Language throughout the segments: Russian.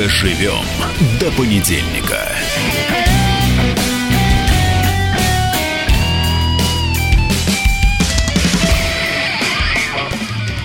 Доживем до понедельника.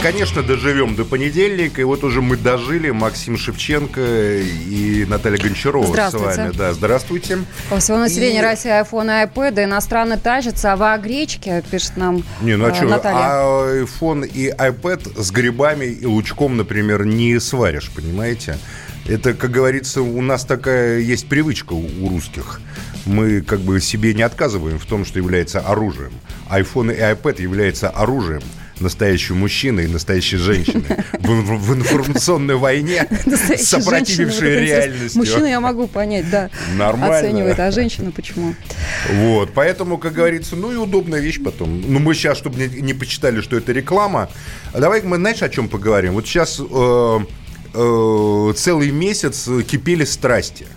Конечно, доживем до понедельника. И вот уже мы дожили. Максим Шевченко и Наталья Гончарова с Здравствуйте. вами. Да, здравствуйте. По всему населению И- России айфон и iPad, иностранно тащится, а вы о гречке, пишет нам Не, ну а э, что, Наталья. а iPhone и iPad с грибами и лучком, например, не сваришь, понимаете? Это, как говорится, у нас такая есть привычка у русских. Мы как бы себе не отказываем в том, что является оружием. iPhone и iPad являются оружием настоящего мужчины и настоящей женщины в, в- в информационной войне, сопротивившей женщина, реальностью. Мужчину я могу понять, да. Нормально. Оценивает, а женщину почему? Вот, поэтому, как говорится, ну и удобная вещь потом. Ну, мы сейчас, чтобы не, не посчитали, что это реклама, а давай мы, знаешь, о чем поговорим? Вот сейчас э, э, целый месяц кипели страсти.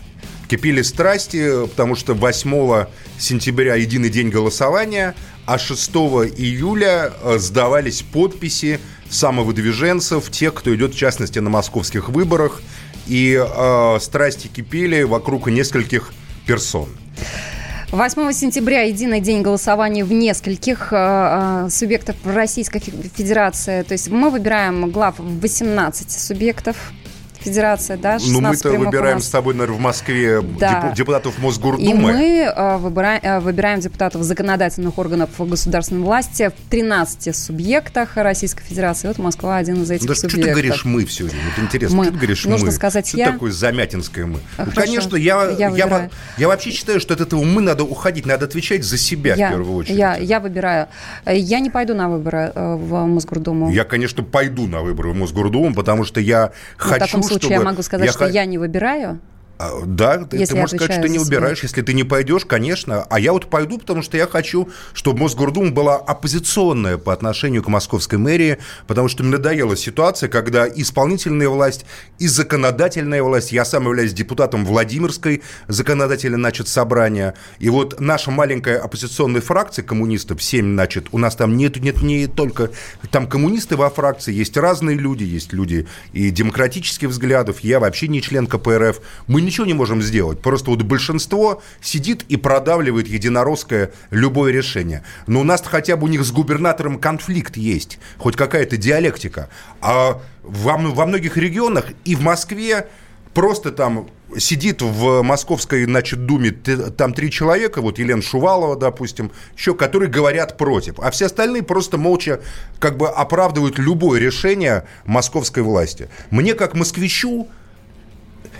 Кипели страсти, потому что 8 сентября единый день голосования, а 6 июля э, сдавались подписи самовыдвиженцев, тех, кто идет, в частности, на московских выборах. И э, страсти кипели вокруг нескольких персон. 8 сентября единый день голосования в нескольких э, э, субъектов Российской Фе- Федерации. То есть мы выбираем глав 18 субъектов Федерации, да, 16 Ну, мы-то выбираем с тобой, наверное, в Москве Да. деп- депутатов И Мосгордумы. мы э, выбираем, э, выбираем депутатов законодательных органов государственной власти в 13 субъектах Российской Федерации. Вот Москва один из этих Да что субъектов. ты говоришь мы все время? Вот интересно, Мы. что ты говоришь Нужно мы? сказать что я. такое замятинское мы? Ну, хорошо. конечно, я, Я я, я вообще считаю, что от этого мы надо уходить, надо отвечать за себя я, в первую очередь. Я, я выбираю. Я не пойду на выборы э, в Мосгордуму. Я, конечно, пойду на выборы в Мосгордуму, потому что я в хочу, случае чтобы... я могу сказать, что х- я не выбираю. А, Да, ты, Если ты можешь сказать, что отвечаю не убираешь, если ты не пойдешь, конечно. А я вот пойду, потому что я хочу, чтобы Мосгордума была оппозиционная по отношению к московской мэрии, потому что мне надоела ситуация, когда исполнительная власть и законодательная власть, я сам являюсь депутатом Владимирской законодательной, значит, собрания, и вот наша маленькая оппозиционная фракция коммунистов, 7, значит, у нас там нет, нет не только, там коммунисты во фракции, есть разные люди, есть люди и демократических взглядов, я вообще не член КПРФ, мы ничего не можем сделать, просто вот большинство сидит и продавливает единоросское любое решение. Но у нас хотя бы у них с губернатором конфликт есть, хоть какая-то диалектика. А во, во многих регионах и в Москве просто там сидит в московской, значит, думе там три человека, вот Елена Шувалова, допустим, еще, которые говорят против, а все остальные просто молча как бы оправдывают любое решение московской власти. Мне, как москвичу,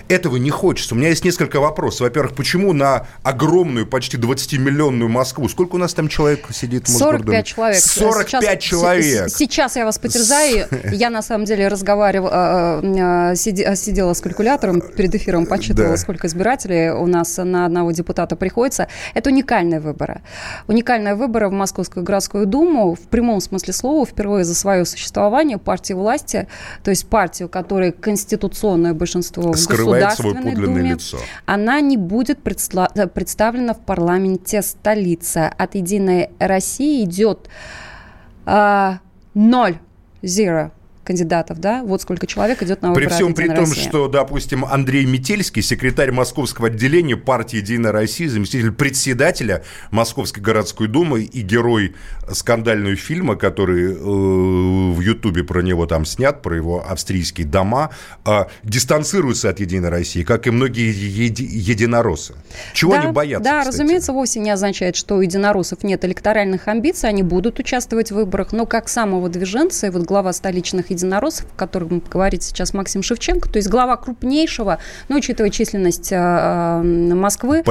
этого не хочется. У меня есть несколько вопросов. Во-первых, почему на огромную, почти 20-миллионную Москву, сколько у нас там человек сидит в Мосгордуме? 45 человек. 45 Сейчас- человек. с- Сейчас я вас потерзаю. Я на самом деле разговаривала, э, э, сиди- сидела с калькулятором перед эфиром, подсчитывала, Да. сколько избирателей у нас на одного депутата приходится. Это уникальные выборы. Уникальные выборы в Московскую городскую думу в прямом смысле слова впервые за свое существование партии власти, то есть партию, которой конституционное большинство в Скрывает свое подлинное Думе, лицо. она не будет предсла- э, представлена в парламенте столицы. От «Единой России» идет а, ноль, zero кандидатов, да? Вот сколько человек идет на выборы При всем при «Единой том, России». что, допустим, Андрей Метельский, секретарь московского отделения партии «Единая Россия», заместитель председателя Московской городской думы и герой скандального фильма, который э, в Ютубе про него там снят, про его австрийские дома, э, дистанцируется от «Единой России», как и многие еди- единороссы. Чего да, они боятся, Да, кстати? разумеется, вовсе не означает, что у единороссов нет электоральных амбиций, они будут участвовать в выборах, но как самого движенца, и вот глава столичных единороссов, о котором говорит сейчас Максим Шевченко, то есть глава крупнейшего, ну, учитывая численность э, э, Москвы,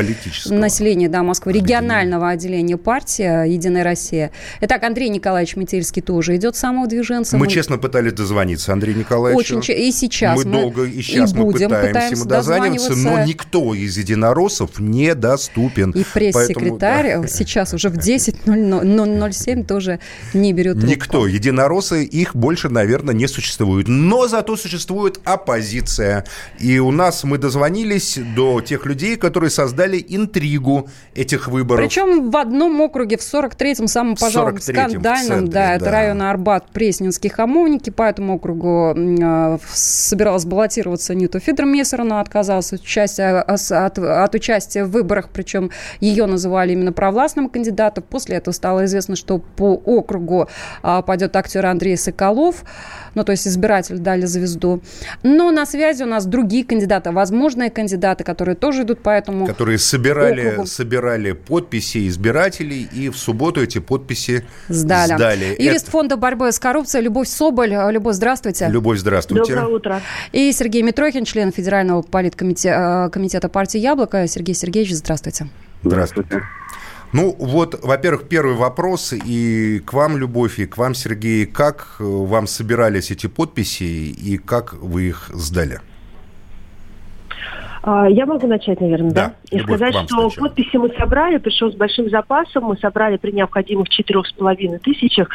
населения, да, Москвы, регионального отделения партии «Единая Россия». Итак, Андрей Николаевич Метельский тоже идет самого движенца. Мы честно пытались дозвониться Андрею Николаевичу. Очень че- и сейчас мы, мы долго и сейчас и мы будем пытаемся, пытаемся ему дозваниваться, но никто из единороссов недоступен. И пресс-секретарь Поэтому, да. сейчас уже в 10.07 тоже не берет трубку. Никто. Единороссы, их больше, наверное, не существует. Но зато существует оппозиция. И у нас мы дозвонились до тех людей, которые создали интригу этих выборов. Причем в одном округе, в 43-м, самом, пожалуй, скандальном, центре, да, да, это район Арбат, Пресненский, Хамовники. По этому округу э, собиралась баллотироваться Нита Фидермессер, она отказалась от участия, от, от участия в выборах, причем ее называли именно провластным кандидатом. После этого стало известно, что по округу а, пойдет актер Андрей Соколов, ну, то есть избиратель дали звезду. Но на связи у нас другие кандидаты, возможные кандидаты, которые тоже идут по этому Которые собирали, округу. собирали подписи избирателей, и в субботу эти подписи сдали. сдали. Юрист Это... фонда борьбы с коррупцией Любовь Соболь. Любовь, здравствуйте. Любовь, здравствуйте. Доброе утро. И Сергей Митрохин, член Федерального политкомитета комитета партии «Яблоко». Сергей Сергеевич, здравствуйте. Здравствуйте. Ну, вот, во-первых, первый вопрос и к вам, Любовь, и к вам, Сергей. Как э, вам собирались эти подписи и как вы их сдали? А, я могу начать, наверное, да? да? И сказать, что сначала. подписи мы собрали, пришел с большим запасом, мы собрали при необходимых четырех с половиной тысячах,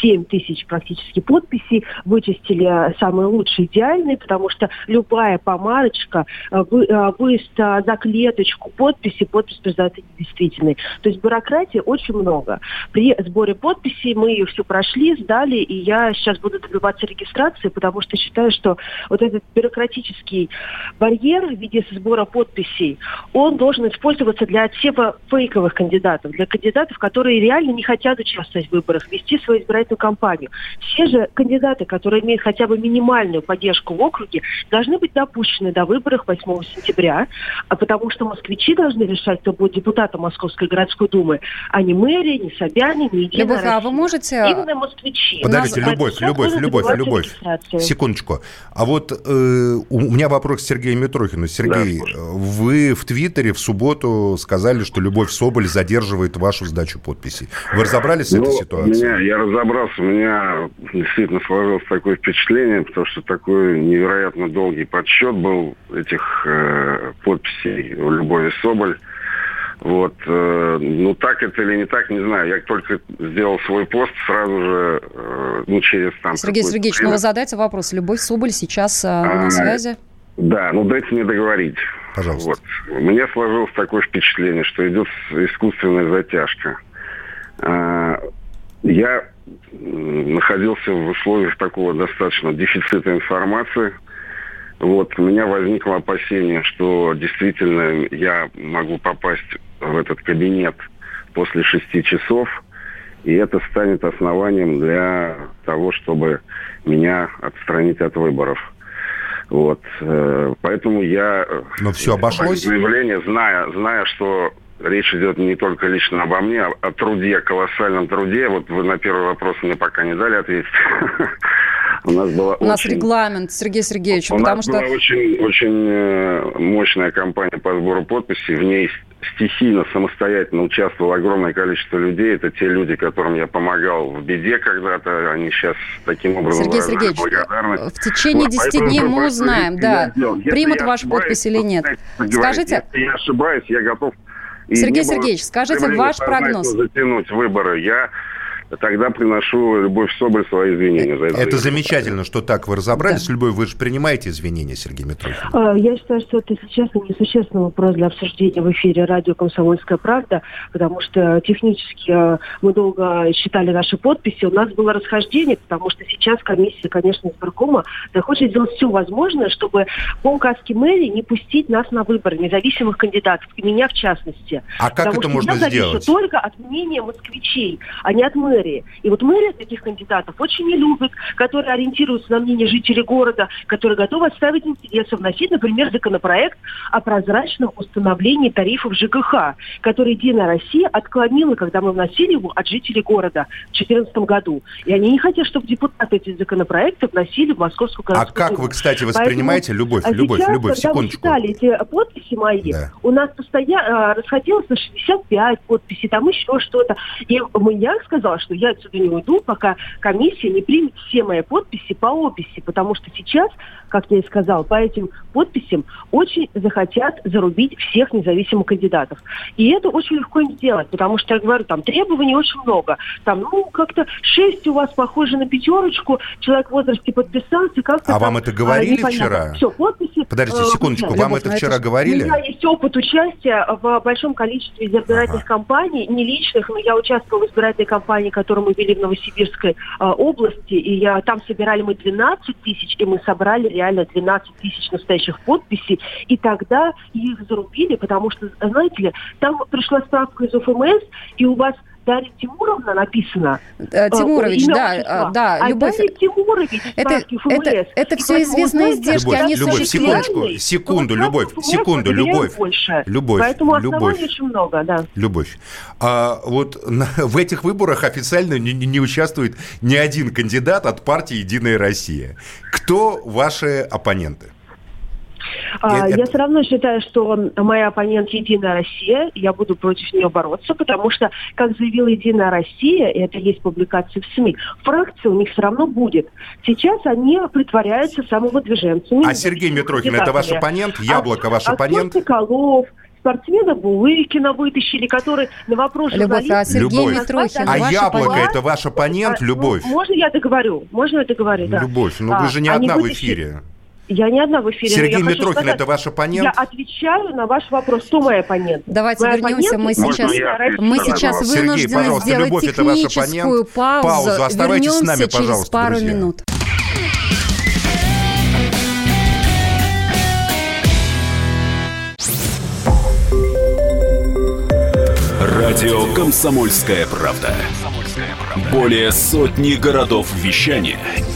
семь тысяч практически подписей, вычистили самые лучшие, идеальные, потому что любая помарочка, э, э, выезд за клеточку подписи, подпись признается недействительной. То есть бюрократии очень много. При сборе подписей мы ее все прошли, сдали, и я сейчас буду добиваться регистрации, потому что считаю, что вот этот бюрократический барьер в виде сбора подписей, он должен использоваться для отсева фейковых кандидатов, для кандидатов, которые реально не хотят участвовать в выборах, вести свою избирательную кампанию. Все же кандидаты, которые имеют хотя бы минимальную поддержку в округе, должны быть допущены до выборов 8 сентября, а потому что москвичи должны решать, кто будет депутатом Московской городской думы, а не мэрия, не Собяне, не Единая Любовь, Россия. а вы можете... Именно москвичи. Подождите, Любовь, Любовь, Любовь, Любовь, секундочку. А вот э, у меня вопрос к Сергею Митрохину. Сергей, Сергей, вы в Твиттере в субботу сказали, что Любовь Соболь задерживает вашу сдачу подписей. Вы разобрались с ну, этой ситуацией? Меня, я разобрался. У меня действительно сложилось такое впечатление, потому что такой невероятно долгий подсчет был этих э, подписей у Любови Соболь. Вот, э, ну так это или не так, не знаю. Я только сделал свой пост сразу же, э, ну через там. Сергей Сергеевич, ну вы задайте вопрос. Любовь Соболь сейчас э, а, на связи? Да, ну дайте мне договорить. Пожалуйста. Вот. У меня сложилось такое впечатление, что идет искусственная затяжка. А, я находился в условиях такого достаточно дефицита информации. Вот, у меня возникло опасение, что действительно я могу попасть в этот кабинет после шести часов, и это станет основанием для того, чтобы меня отстранить от выборов. Вот. Э, поэтому я... Э, Но все обошлось? Заявление, зная, зная, что речь идет не только лично обо мне, а о труде, колоссальном труде. Вот вы на первый вопрос мне пока не дали ответить. У нас была У нас регламент, Сергей Сергеевич, У потому нас что... была очень, очень э, мощная кампания по сбору подписей. В ней стихийно, самостоятельно участвовало огромное количество людей. Это те люди, которым я помогал в беде когда-то. Они сейчас таким образом Сергей Сергеевич, благодарны. в течение 10 вот, дней мы узнаем, да, примут вашу подпись или нет. Скажите... Если я ошибаюсь, я готов... Сергей Сергеевич, скажите ваш прогноз. Затянуть выборы. Я тогда приношу Любовь Соболь свои извинения. За это это замечательно, что так вы разобрались. Да. Любовь, вы же принимаете извинения, Сергей Митрохин? А, я считаю, что это сейчас несущественный вопрос для обсуждения в эфире радио «Комсомольская правда», потому что технически а, мы долго считали наши подписи. У нас было расхождение, потому что сейчас комиссия, конечно, избиркома захочет сделать все возможное, чтобы по указке мэрии не пустить нас на выборы, независимых кандидатов, и меня в частности. А как потому это можно сделать? только от мнения москвичей, а не от мэрии мэрии. И вот мэрия таких кандидатов очень не любит, которые ориентируются на мнение жителей города, которые готовы отставить интересы, вносить, например, законопроект о прозрачном установлении тарифов ЖКХ, который Единая Россия отклонила, когда мы вносили его от жителей города в 2014 году. И они не хотят, чтобы депутаты эти законопроекты вносили в Московскую городскую А как вы, кстати, воспринимаете, Поэтому, Любовь, а Любовь, сейчас, Любовь, когда секундочку. Когда вы читали эти подписи мои, да. у нас постоянно расходилось на 65 подписей, там еще что-то. И я сказала, что я отсюда не уйду, пока комиссия не примет все мои подписи по описи, потому что сейчас, как я и сказал, по этим подписям очень захотят зарубить всех независимых кандидатов. И это очень легко им сделать, потому что, я говорю, там требований очень много. Там, ну, как-то шесть у вас похоже на пятерочку, человек в возрасте подписался, как-то... А там, вам это говорили а, вчера? Все, подписи... Подождите э, секундочку, вам это вчера говорили? У меня есть опыт участия в большом количестве избирательных ага. кампаний, не личных, но я участвовала в избирательной кампании, которую мы вели в Новосибирской э, области, и я, там собирали мы 12 тысяч, и мы собрали реально 12 тысяч настоящих подписей, и тогда их зарубили, потому что, знаете ли, там пришла справка из УФМС, и у вас Дарья Тимуровна написано. Э, Тимурович, имя да, отчества. да, а Любовь. Дарья Тимурович, это, это, это все известные издержки, Любовь, они Любовь, секундочку, секунду, Любовь, секунду, Любовь. Больше. Любовь, Поэтому Любовь. очень много, да. Любовь. А вот на, в этих выборах официально не, не участвует ни один кандидат от партии «Единая Россия». Кто ваши оппоненты? А, я все равно считаю, что моя оппонент Единая Россия, я буду против нее бороться, потому что, как заявила Единая Россия, и это есть публикации в СМИ, фракция у них все равно будет. Сейчас они притворяются самовыдвиженцами. А Сергей Митрохин это ваш оппонент? Яблоко ваш а, оппонент? А Соколов, спортсмена Булыкина вытащили, который на вопрос Любовь, а Сергей Любовь. Митрохин, А Яблоко оппонент? это ваш оппонент, а, Любовь? Можно я договорю? Можно я договорю, да. Любовь, ну а, вы же не одна в эфире. Я не одна в эфире. Сергей Митрохин, сказать, это ваш оппонент? Я отвечаю на ваш вопрос. Кто мой оппонент? Давайте мой вернемся. Мы сейчас, мы сейчас вынуждены Сергей, сделать Любовь, техническую паузу. паузу. Оставайтесь вернемся с нами, через пару друзья. минут. Радио «Комсомольская правда». Более сотни городов вещания –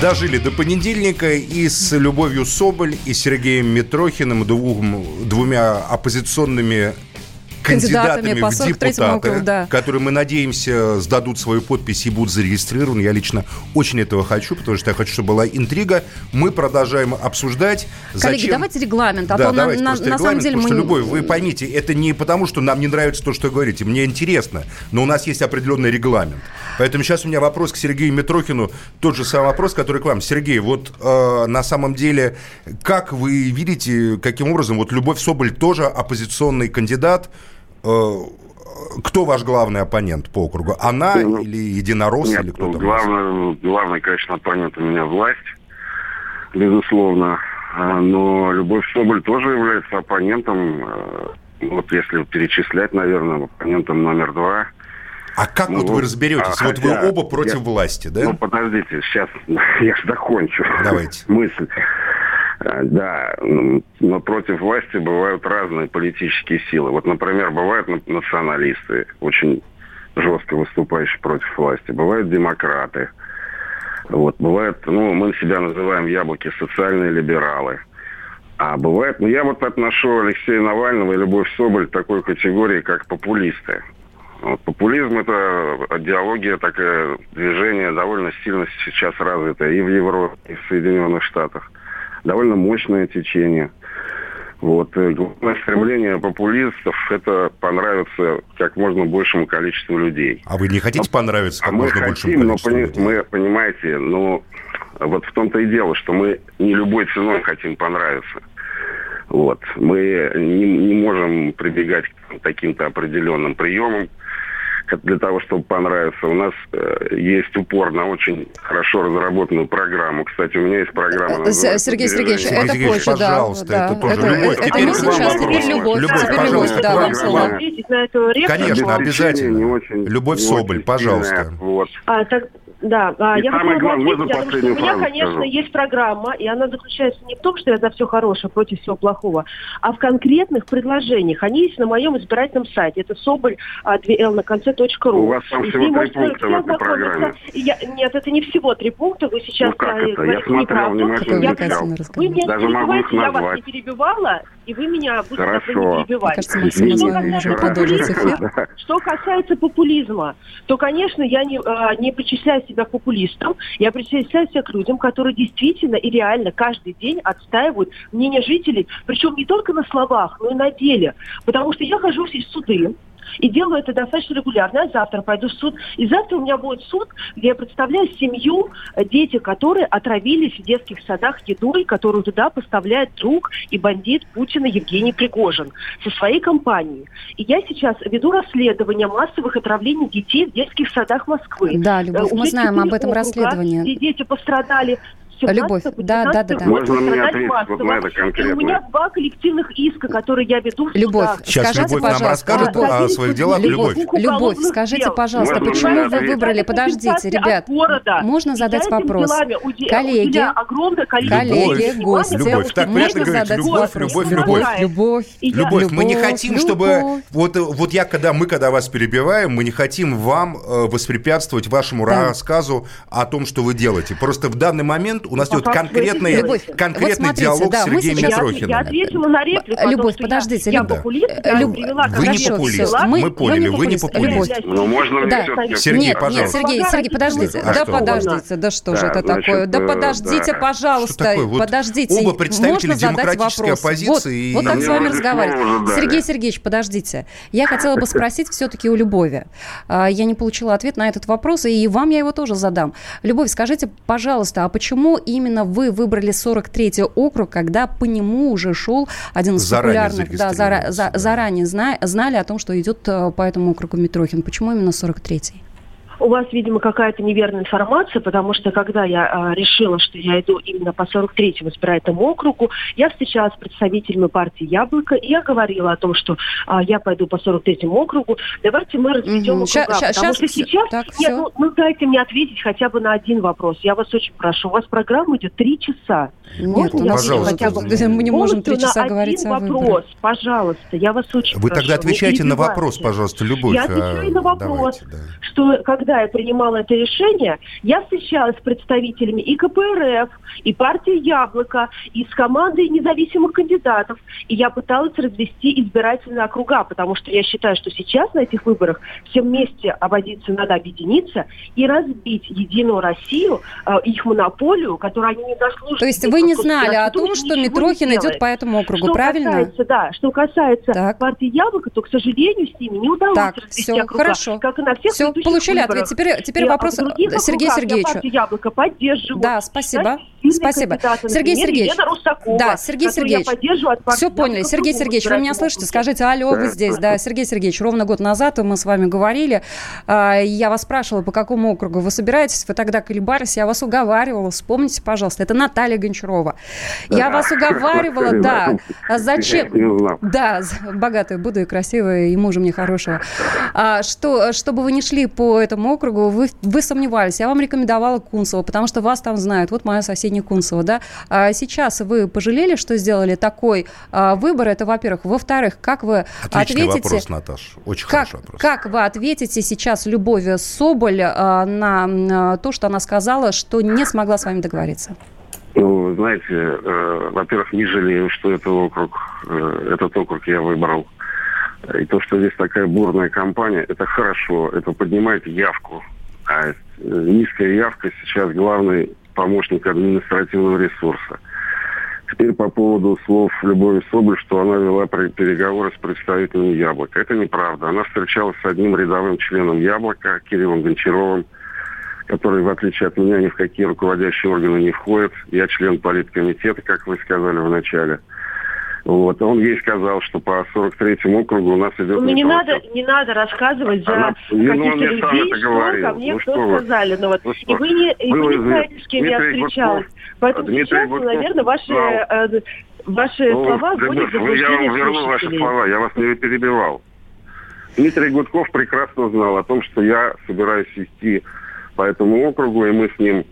дожили до понедельника и с Любовью Соболь и Сергеем Митрохиным, двум, двумя оппозиционными кандидатами, в депутаты, округу, да. которые, мы надеемся, сдадут свою подпись и будут зарегистрированы. Я лично очень этого хочу, потому что я хочу, чтобы была интрига. Мы продолжаем обсуждать. Коллеги, зачем... давайте регламент. А да, то давайте на, на, на самом деле мы... Что, Любовь, вы поймите, это не потому, что нам не нравится то, что вы говорите. Мне интересно, но у нас есть определенный регламент. Поэтому сейчас у меня вопрос к Сергею Митрохину. Тот же самый вопрос, который к вам. Сергей, вот э, на самом деле, как вы видите, каким образом, вот Любовь Соболь тоже оппозиционный кандидат, кто ваш главный оппонент по округу? Она ну, или Единорос, нет, или кто-то? Главный, главный, конечно, оппонент у меня власть, безусловно. А, но Любовь Соболь тоже является оппонентом, э, вот если перечислять, наверное, оппонентом номер два. А как ну, вот вы разберетесь? А, вот вы оба против я, власти, да? Ну, подождите, сейчас я же закончу Давайте. мысль. Э, да, но против власти бывают разные политические силы. Вот, например, бывают националисты, очень жестко выступающие против власти. Бывают демократы. Вот, бывают, ну, мы себя называем яблоки социальные либералы. А бывает, ну, я вот отношу Алексея Навального и Любовь Соболь к такой категории, как популисты. Вот, популизм – это идеология, такое движение довольно сильно сейчас развитое и в Европе, и в Соединенных Штатах довольно мощное течение. Вот. И главное стремление популистов – это понравиться как можно большему количеству людей. А вы не хотите понравиться как а можно мы большему хотим, количеству но, людей? Мы, понимаете, ну, вот в том-то и дело, что мы не любой ценой хотим понравиться. Вот. Мы не, не можем прибегать к каким-то определенным приемам, для того, чтобы понравиться. У нас э, есть упор на очень хорошо разработанную программу. Кстати, у меня есть программа. Э, Сергей Сергеевич, это Сергей, позже, пожалуйста, да. это тоже это, любовь. Это, теперь не сейчас, теперь любовь. Любовь, теперь пожалуйста, любовь, да, вам слово. Конечно, обязательно. Не очень, Любовь не Соболь, очень пожалуйста. Вот. А, так, да. А, и я самое главное, можно последнюю У меня, конечно, скажу. есть программа, и она заключается не в том, что я за все хорошее против всего плохого, а в конкретных предложениях. Они есть на моем избирательном сайте. Это соболь 2l на конце .ру. У вас там всего три пункта в этой программе. Я, нет, это не всего три пункта. Вы сейчас ну, как это? Я смотрел внимательно. Я, вы меня Даже могу их я вас не перебивала, и вы меня будете не перебивать. Кажется, Максим, что, касается популизма, что касается популизма, то, конечно, я не, а, не причисляю себя к популистам, я причисляю себя к людям, которые действительно и реально каждый день отстаивают мнение жителей, причем не только на словах, но и на деле. Потому что я хожу в суды, и делаю это достаточно регулярно. Я завтра пойду в суд. И завтра у меня будет суд, где я представляю семью, э, дети, которые отравились в детских садах едой, которую туда поставляет друг и бандит Путина Евгений Пригожин со своей компанией. И я сейчас веду расследование массовых отравлений детей в детских садах Москвы. Да, Любовь, э, мы знаем об этом расследовании. Где дети пострадали. Любовь, да, да, да, да. Можно мне ответить вот на это конкретно? у меня два коллективных иска, которые я веду в Любовь, Сейчас скажите, Любовь нам расскажет да, о своих делах. Любовь, Любовь, скажите, пожалуйста, Можно почему вы выбрали, подождите, ребят, можно задать вопрос? Коллеги, коллеги, гости, Любовь, так можно задать Любовь, Любовь, Любовь, Любовь, Любовь, мы не хотим, чтобы, вот, вот я, когда мы, когда вас перебиваем, мы не хотим вам э, воспрепятствовать вашему рассказу о том, что вы делаете. Просто в данный момент у нас идет конкретный, Любовь, конкретный вот смотрите, диалог да, с Сергеем. Митрохиным. Я, ответила на реплику. Любовь, подождите. Я, популист. Вы не популист, мы, поняли, вы не популист. Ну, можно да. Сергей, нет, пожалуйста. Нет, Сергей, Сергей, подождите. А да что? подождите, да что же это такое? Да подождите, пожалуйста, подождите. Оба представители демократической оппозиции. Вот так с вами разговаривать. Сергей Сергеевич, подождите. Я хотела бы спросить все-таки у Любови. А, я не получила ответ на этот вопрос, и вам я его тоже задам. Любовь, скажите, пожалуйста, а почему именно вы выбрали 43-й округ, когда по нему уже шел один из заранее популярных... Да, зара, за, заранее зна, знали о том, что идет э, по этому округу Митрохин. Почему именно 43-й? У вас, видимо, какая-то неверная информация, потому что когда я а, решила, что я иду именно по 43-му избирательному округу, я встречалась с представителями партии «Яблоко», и я говорила о том, что а, я пойду по 43-му округу, давайте мы разведем угу. округа, ща, потому ща, что сейчас... Так, нет, ну, ну дайте мне ответить хотя бы на один вопрос. Я вас очень прошу. У вас программа идет три часа. Нет, Можно у нас хотя бы... Мы не можем три часа говорить о вопрос, выборах. пожалуйста, я вас очень Вы прошу. тогда отвечайте на вопрос, пожалуйста, Любовь. Я отвечаю на вопрос, Давайте, да. что когда когда я принимала это решение, я встречалась с представителями и КПРФ, и партии «Яблоко», и с командой независимых кандидатов. И я пыталась развести избирательные округа, потому что я считаю, что сейчас на этих выборах всем вместе ободиться надо объединиться и разбить Единую Россию, э, их монополию, которую они не заслуживают. То есть вы не знали о том, что Митрохин идет по этому округу, что правильно? Касается, да, что касается так. партии «Яблоко», то, к сожалению, с ними не удалось так, развести все, округа. Хорошо. Как и на всех все, получили ответ. Теперь, теперь вопрос Сергею Сергеевичу. Я яблоко поддерживаю. Да, спасибо. Спасибо. Сергей Сергеевич. Да, Сергей Сергеевич. Все поняли. Сергей Сергеевич, вы меня слышите? Скажите, алло, вы здесь. Да, Сергей Сергеевич, ровно год назад мы с вами говорили. А, я вас спрашивала, по какому округу вы собираетесь. Вы тогда колебались. Я вас уговаривала. Вспомните, пожалуйста. Это Наталья Гончарова. Я вас уговаривала, да. А зачем? Да, богатая буду и красивая, и мужа мне хорошего. А, что, чтобы вы не шли по этому округу, вы, вы сомневались. Я вам рекомендовала Кунцева, потому что вас там знают. Вот моя соседняя Кунцева, да. А сейчас вы пожалели, что сделали такой а, выбор? Это, во-первых. Во-вторых, как вы Отличный ответите... вопрос, Наташ. Очень как, хороший вопрос. Как вы ответите сейчас Любови Соболь а, на, на то, что она сказала, что не смогла с вами договориться? Ну, знаете, э, во-первых, не жалею, что это округ, э, этот округ я выбрал. И то, что здесь такая бурная кампания, это хорошо, это поднимает явку. А э, низкая явка сейчас главный помощник административного ресурса. Теперь по поводу слов Любови Соболь, что она вела переговоры с представителями «Яблока». Это неправда. Она встречалась с одним рядовым членом «Яблока», Кириллом Гончаровым, который, в отличие от меня, ни в какие руководящие органы не входит. Я член политкомитета, как вы сказали в начале. Вот. Он ей сказал, что по 43-му округу у нас идет... Ну, не надо, не надо рассказывать за Она, каких-то ну, людей, что говорил. ко мне ну, кто что сказали. Ну, вот. ну, и вы не, и вы не знаете, с кем я встречалась. Поэтому Дмитрий сейчас, Гудков, наверное, ваши, э, ваши ну, слова вводят ну, Я вам верну ваши слова, я вас не перебивал. Дмитрий Гудков прекрасно знал о том, что я собираюсь вести по этому округу, и мы с ним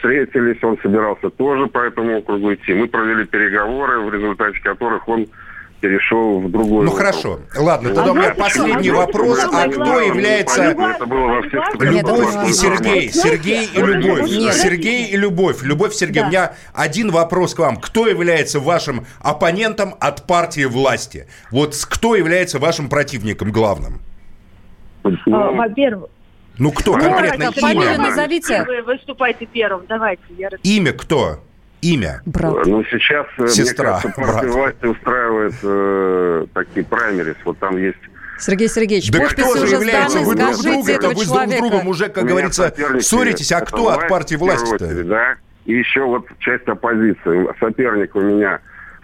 встретились, он собирался тоже по этому округу идти. Мы провели переговоры, в результате которых он перешел в другой. Ну хорошо, ладно, тогда а у меня последний вопрос, а кто является Любовь и Сергей, Сергей и Любовь, Сергей и Любовь, Любовь Сергей. У меня один вопрос к вам: кто является вашим оппонентом от партии власти? Вот кто является вашим противником главным? А, во-первых, ну кто конкретно имя? Фамилию назовите. Вы выступайте первым, давайте. Имя кто? Имя? Брат. Ну, сейчас, э, Сестра, мне кажется, партия власти устраивает э, такие праймерис. Вот там есть Сергей Сергеевич, да кто же является? Вы друг друга, это вы с друг другом уже, как говорится, ссоритесь. А кто от партии власти-то? Да. И еще вот часть оппозиции. Соперник у меня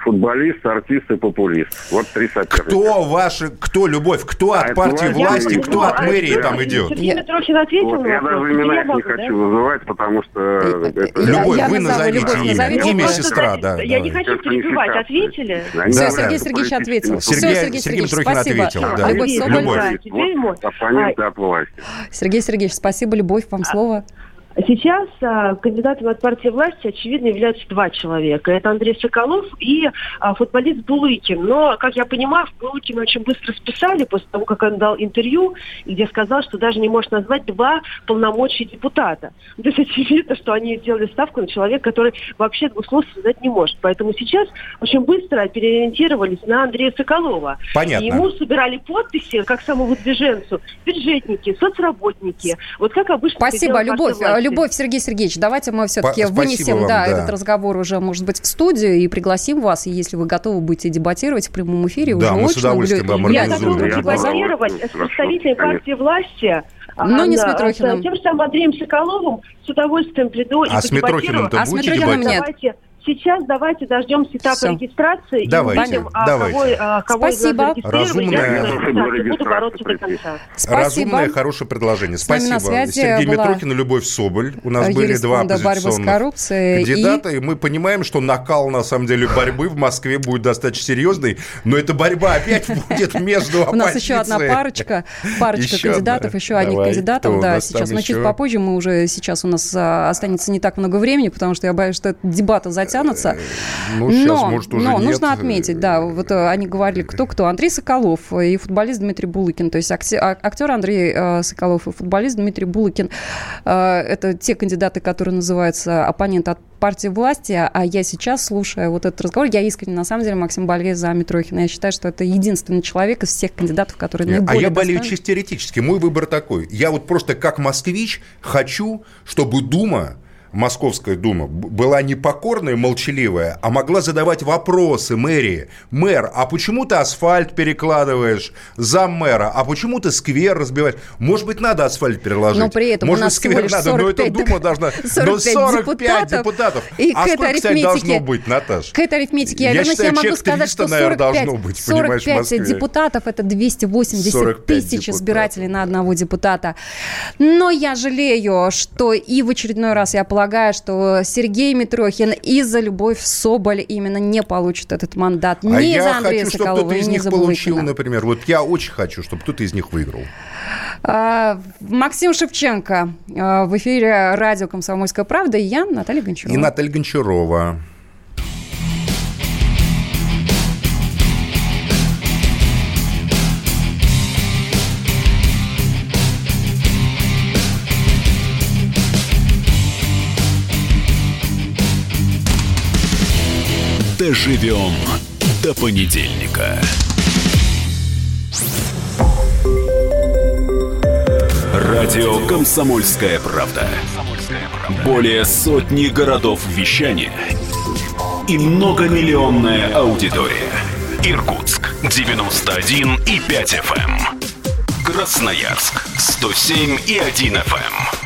футболист, артист и популист. Вот три соперника. Кто ваши, кто, Любовь, кто а от партии власти, я, кто от мэрии там идет? Я, вот, я даже имена их не хочу называть, потому что... Это... Любовь, вы назовите имя. Имя сестра, да. Я не хочу перебивать, ответили? Все, Сергей Сергеевич ответил. Все, Сергей Сергеевич, спасибо. Любовь Любовь. Оппоненты от власти. Сергей Сергеевич, спасибо. Любовь, вам слово. Сейчас а, кандидатом от партии власти, очевидно, являются два человека. Это Андрей Соколов и а, футболист Булыкин. Но, как я понимаю, Булыкина очень быстро списали после того, как он дал интервью, где сказал, что даже не может назвать два полномочий депутата. То есть очевидно, что они сделали ставку на человека, который вообще двух слов связать не может. Поэтому сейчас очень быстро переориентировались на Андрея Соколова. Понятно. И ему собирали подписи, как самовыдвиженцу, бюджетники, соцработники. Вот как обычно... Спасибо, Любовь. Любовь, Сергей Сергеевич, давайте мы все-таки вынесем вам, да, да. этот разговор уже, может быть, в студию и пригласим вас, и если вы готовы будете дебатировать в прямом эфире, да, уже мы с удовольствием вам Я готова дебатировать с представителями партии власти, но а, не с Митрохиным. С тем же самым Андреем Соколовым с удовольствием приду а и с Митрохиным-то а с Митрохиным нет. Давайте Сейчас давайте дождемся этапа Все. регистрации давайте, и увидим, а, давайте. кого, а, кого Спасибо. Разумное, я. Разумное, хорошее предложение. Спасибо. Сергей Митрохин и Любовь Соболь. У нас были два оппозиционных кандидата, и... и мы понимаем, что накал, на самом деле, борьбы в Москве будет достаточно серьезный, но эта борьба опять будет между У нас еще одна парочка, парочка кандидатов, еще одних кандидатов, да, сейчас, но чуть попозже мы уже, сейчас у нас а, останется не так много времени, потому что я боюсь, что дебаты затянут тянутся. Ну, сейчас, но, может, уже но нет. нужно отметить, да, вот э, они говорили, кто-кто. Андрей Соколов и футболист Дмитрий Булыкин. То есть а, актер Андрей э, Соколов и футболист Дмитрий Булыкин. Э, это те кандидаты, которые называются оппонент от партии власти, а я сейчас, слушая вот этот разговор, я искренне, на самом деле, Максим болею за Митрохина. Я считаю, что это единственный человек из всех кандидатов, который наиболее А я болею чисто теоретически. Мой выбор такой. Я вот просто как москвич хочу, чтобы Дума Московская дума была не покорная, молчаливая, а могла задавать вопросы мэрии. Мэр, а почему ты асфальт перекладываешь? Зам мэра, а почему ты сквер разбиваешь? Может быть, надо асфальт переложить? Но при этом Может, у нас сквер надо, 45, но эта дума должна... 45, но 45 депутатов. депутатов. И а сколько, кстати, должно быть, Наташ? К этой арифметике я, я вернусь, считаю, я могу сказать, что 45, должно быть, 45 депутатов – это 280 тысяч депутатов. избирателей на одного депутата. Но я жалею, что и в очередной раз я полагаю, что Сергей Митрохин и за Любовь Соболь именно не получит этот мандат. А не Андрея хочу, Соколова, чтобы кто-то из них получил, например. Вот я очень хочу, чтобы кто-то из них выиграл. А, Максим Шевченко а, в эфире радио «Комсомольская правда» и я, Наталья Гончарова. И Наталья Гончарова. Доживем до понедельника. Радио «Комсомольская правда». Более сотни городов вещания и многомиллионная аудитория. Иркутск 91 и 5 FM. Эм. Красноярск 107 и 1 FM.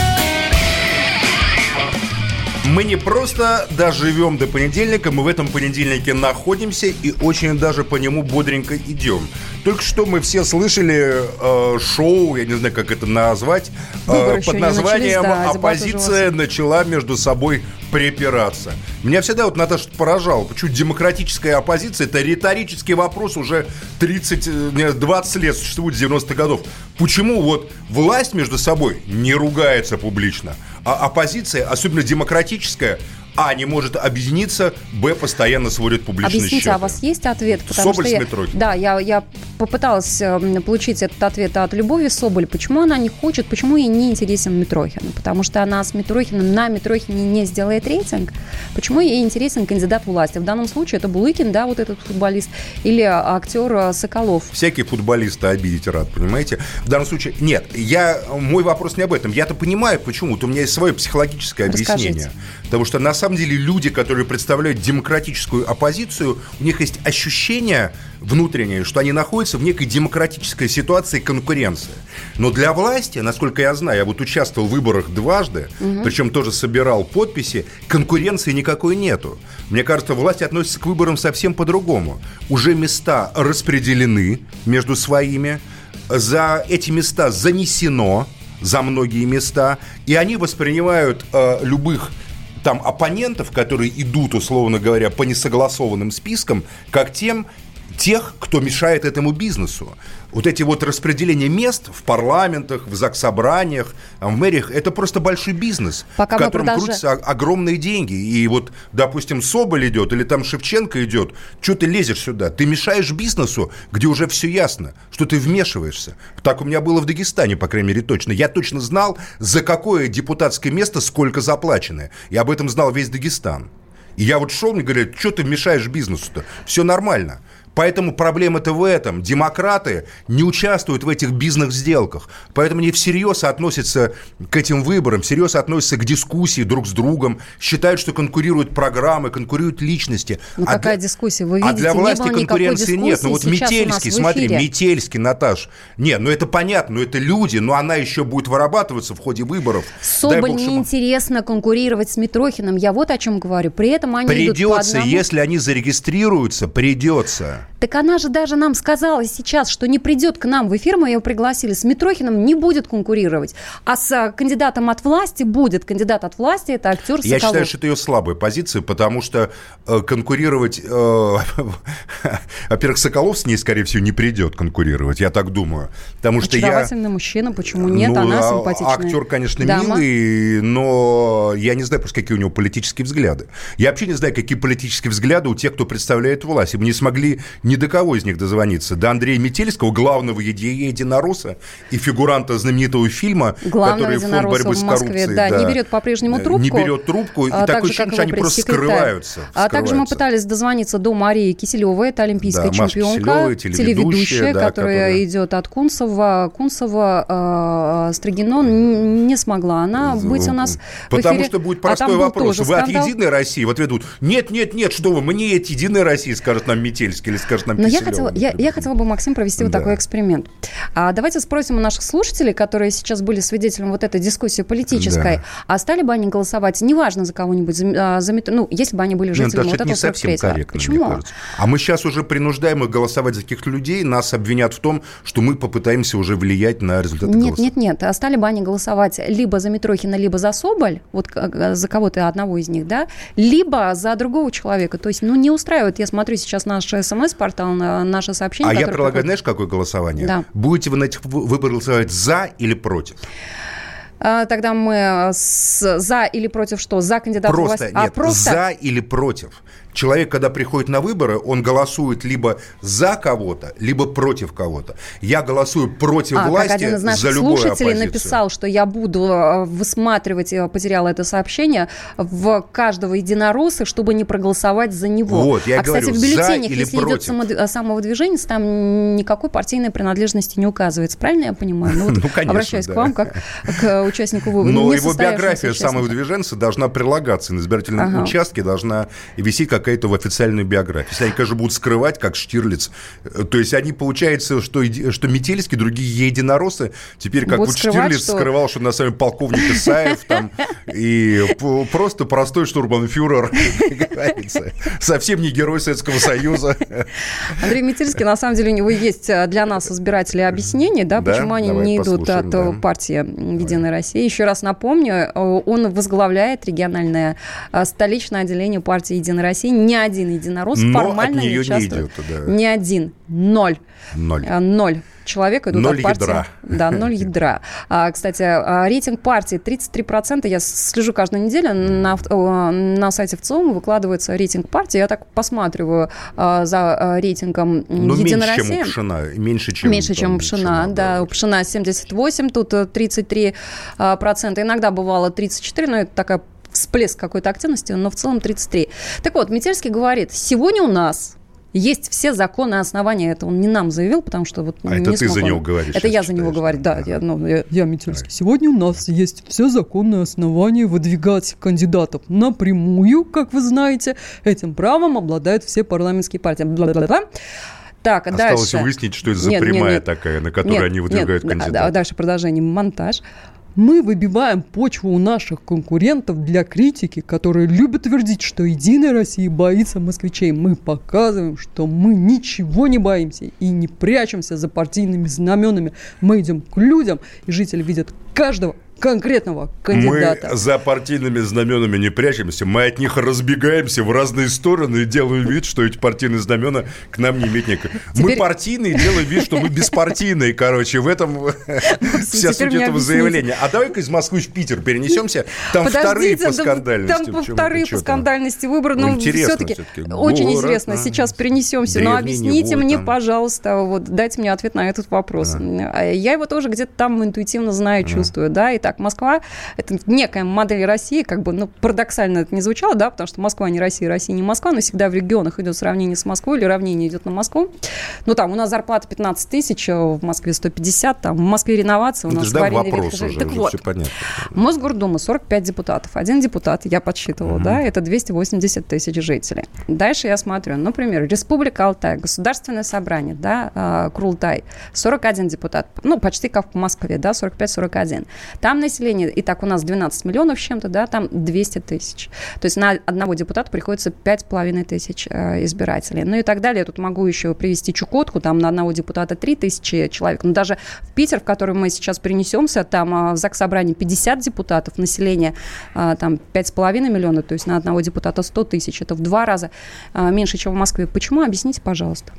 Мы не просто доживем до понедельника, мы в этом понедельнике находимся и очень даже по нему бодренько идем. Только что мы все слышали э, шоу, я не знаю, как это назвать, э, под названием начались, да, «Оппозиция начала между собой припираться». Меня всегда вот Наташа поражало, почему демократическая оппозиция – это риторический вопрос уже 30, 20 э, лет существует с 90-х годов. Почему вот власть между собой не ругается публично, а оппозиция, особенно демократическая, а, не может объединиться, Б, постоянно сводит публичные Объясните, счеты. а у вас есть ответ? Потому Соболь что я, Митрохин. Да, я, я попыталась эм, получить этот ответ от Любови Соболь. Почему она не хочет, почему ей не интересен Митрохин? Потому что она с Митрохиным на Митрохине не сделает рейтинг. Почему ей интересен кандидат власти? В данном случае это Булыкин, да, вот этот футболист, или актер э, Соколов. Всякие футболисты обидеть рад, понимаете? В данном случае, нет, я, мой вопрос не об этом. Я-то понимаю, почему. Вот у меня есть свое психологическое Расскажите. объяснение. Потому что на самом деле люди, которые представляют демократическую оппозицию, у них есть ощущение внутреннее, что они находятся в некой демократической ситуации конкуренции. Но для власти, насколько я знаю, я вот участвовал в выборах дважды, угу. причем тоже собирал подписи, конкуренции никакой нету. Мне кажется, власть относится к выборам совсем по-другому. Уже места распределены между своими, за эти места занесено за многие места, и они воспринимают э, любых там оппонентов, которые идут, условно говоря, по несогласованным спискам, как тем, тех, кто мешает этому бизнесу вот эти вот распределения мест в парламентах, в заксобраниях, в мэриях, это просто большой бизнес, Пока в котором продолжаем... крутятся огромные деньги. И вот, допустим, Соболь идет или там Шевченко идет, что ты лезешь сюда? Ты мешаешь бизнесу, где уже все ясно, что ты вмешиваешься. Так у меня было в Дагестане, по крайней мере, точно. Я точно знал, за какое депутатское место сколько заплачено. И об этом знал весь Дагестан. И я вот шел, мне говорят, что ты мешаешь бизнесу-то? Все нормально. Поэтому проблема-то в этом. Демократы не участвуют в этих бизнес-сделках. Поэтому они всерьез относятся к этим выборам, всерьез относятся к дискуссии друг с другом, считают, что конкурируют программы, конкурируют личности. Ну а какая для, дискуссия? Вы видите, а для власти не конкуренции нет. Ну вот Метельский, смотри, Метельский, Наташ. Нет, ну это понятно, ну это люди, но она еще будет вырабатываться в ходе выборов. Соболь Бог, неинтересно чтобы... конкурировать с Митрохиным. Я вот о чем говорю. При этом они Придется, идут по одному... если они зарегистрируются, придется. Так она же даже нам сказала сейчас, что не придет к нам в эфир, мы ее пригласили, с Митрохиным не будет конкурировать, а с э, кандидатом от власти будет. Кандидат от власти – это актер Соколов. Я считаю, что это ее слабая позиция, потому что э, конкурировать... Э, во-первых, Соколов с ней, скорее всего, не придет конкурировать, я так думаю. Потому что я... мужчина, почему нет? Ну, она а, симпатичная. Актер, конечно, Дама. милый, но я не знаю просто, какие у него политические взгляды. Я вообще не знаю, какие политические взгляды у тех, кто представляет власть. И мы не смогли ни до кого из них дозвониться. До Андрея Метельского, главного единоросса и фигуранта знаменитого фильма, Главного который фонд борьбы с коррупцией. Да, да, не берет по-прежнему э, трубку. Не берет трубку, и а, такое ощущение, что они просто скрываются, А также мы пытались дозвониться до Марии Киселевой, это олимпийская да, чемпионка, телеведущая, да, которая, которая идет от Кунцева. Кунцева э, Стригино не смогла она быть у нас Потому эфире, что будет а простой а вопрос. Вы скандал. от Единой России в ответ нет, нет, нет, что вы, мне от Единой России, скажет нам Метельский или скажет нам Но я хотела, я, я хотела бы, Максим, провести вот такой эксперимент. А, давайте спросим у наших слушателей, которые сейчас были свидетелем вот этой дискуссии политической, да. а стали бы они голосовать, неважно за кого-нибудь, за, а, за ну, если бы они были жителями Нет, вот этого не совсем корректно, Почему? А мы сейчас уже принуждаем их голосовать за каких-то людей, нас обвинят в том, что мы попытаемся уже влиять на результаты Нет, голоса. нет, нет. А стали бы они голосовать либо за Митрохина, либо за Соболь, вот за кого-то одного из них, да, либо за другого человека. То есть, ну, не устраивает, я смотрю сейчас наш смс-портал, на наше сообщение. А я предлагаю, приходит... знаешь, какое голосование? Да. Будете вы на этих выборах голосовать за или против? А, тогда мы с, за или против что? За кандидата просто, власти? Нет, а, просто за или против человек, когда приходит на выборы, он голосует либо за кого-то, либо против кого-то. Я голосую против а, власти как один из наших за любую слушателей оппозицию. написал, что я буду э, высматривать, я потеряла это сообщение, в каждого единоросса, чтобы не проголосовать за него. Вот, я а, говорю, кстати, в бюллетенях, если против. идет э, самовыдвижение, там никакой партийной принадлежности не указывается. Правильно я понимаю? Ну, вот ну конечно, обращаюсь да. к вам, как к участнику выборов. Но его биография самовыдвиженца должна прилагаться на избирательном ага. участке, должна висеть как какая-то в официальной биографии. Если они, конечно, будут скрывать, как Штирлиц. Э, то есть они, получается, что, что Метельский, другие единороссы, теперь как будут вот Штирлиц что... скрывал, что на самом деле полковник Исаев там, и просто простой штурманфюрер, совсем не герой Советского Союза. Андрей Метельский, на самом деле, у него есть э, для нас, избирателей, объяснение, да, почему они не идут от партии «Единая Россия». Еще раз напомню, э, он возглавляет региональное столичное отделение партии «Единая Россия». Ни один единорос Но формально не участвует. Не, идет, да. Ни один. Ноль. Ноль. Ноль человек идут ноль от партии. ядра. Да, ноль ядра. А, кстати, а, рейтинг партии 33%. Я слежу каждую неделю на, на сайте ВЦИОМ выкладывается рейтинг партии. Я так посматриваю а, за а, рейтингом ну, Единая меньше, чем у Пшена. Меньше, чем, меньше, чем у. Пшена да, да, у Пшена 78, тут 33%. Иногда бывало 34, но это такая всплеск какой-то активности, но в целом 33. Так вот, Метельский говорит, сегодня у нас есть все законы основания. Это он не нам заявил, потому что вот а это ты за него говоришь. Это я за него говорю, да. Я, ну, я, я Метельский. Сегодня у нас есть все законные основания выдвигать кандидатов напрямую, как вы знаете. Этим правом обладают все парламентские партии. Бла-бла-бла. Так, Осталось дальше. выяснить, что это за нет, прямая нет, нет. такая, на которую нет, они выдвигают нет, кандидатов. Дальше продолжение. Монтаж. Мы выбиваем почву у наших конкурентов для критики, которые любят твердить, что Единая Россия боится москвичей. Мы показываем, что мы ничего не боимся и не прячемся за партийными знаменами. Мы идем к людям, и жители видят каждого конкретного кандидата. Мы за партийными знаменами не прячемся, мы от них разбегаемся в разные стороны и делаем вид, что эти партийные знамена к нам не имеют никакого. Теперь... Мы партийные, делаем вид, что мы беспартийные, короче, в этом вся суть этого заявления. А давай-ка из Москвы в Питер перенесемся, там вторые по скандальности. Там вторые по скандальности выборы, но все-таки очень интересно. Сейчас перенесемся, но объясните мне, пожалуйста, вот дайте мне ответ на этот вопрос. Я его тоже где-то там интуитивно знаю, чувствую, да, и так так, Москва – это некая модель России, как бы, ну, парадоксально это не звучало, да, потому что Москва не Россия, Россия не Москва, но всегда в регионах идет сравнение с Москвой или равнение идет на Москву. Ну, там у нас зарплата 15 тысяч, э, в Москве 150, там в Москве реновация, у нас это аварийный вопрос уже, Так уже вот, все понятно. Мосгордума 45 депутатов. Один депутат, я подсчитывала, угу. да, это 280 тысяч жителей. Дальше я смотрю, например, Республика Алтай, Государственное собрание, да, э, Крултай, 41 депутат, ну, почти как в Москве, да, 45-41. Там населения, и так у нас 12 миллионов с чем-то, да, там 200 тысяч. То есть на одного депутата приходится 5,5 тысяч э, избирателей. Ну и так далее. Я тут могу еще привести Чукотку, там на одного депутата 3 тысячи человек. Но даже в Питер, в который мы сейчас перенесемся, там э, в ЗАГС собрании 50 депутатов, население э, там 5,5 миллиона, то есть на одного депутата 100 тысяч. Это в два раза меньше, чем в Москве. Почему? Объясните, пожалуйста.